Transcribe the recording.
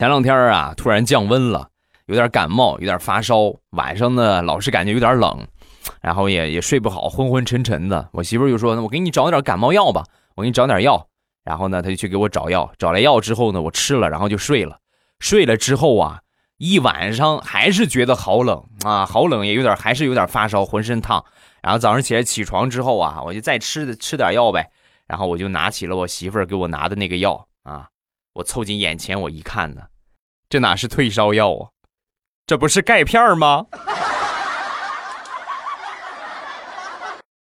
前两天啊，突然降温了，有点感冒，有点发烧，晚上呢老是感觉有点冷，然后也也睡不好，昏昏沉沉的。我媳妇就说：“那我给你找点感冒药吧，我给你找点药。”然后呢，她就去给我找药，找来药之后呢，我吃了，然后就睡了。睡了之后啊，一晚上还是觉得好冷啊，好冷，也有点还是有点发烧，浑身烫。然后早上起来起床之后啊，我就再吃吃点药呗。然后我就拿起了我媳妇儿给我拿的那个药啊，我凑近眼前我一看呢，这哪是退烧药啊，这不是钙片吗？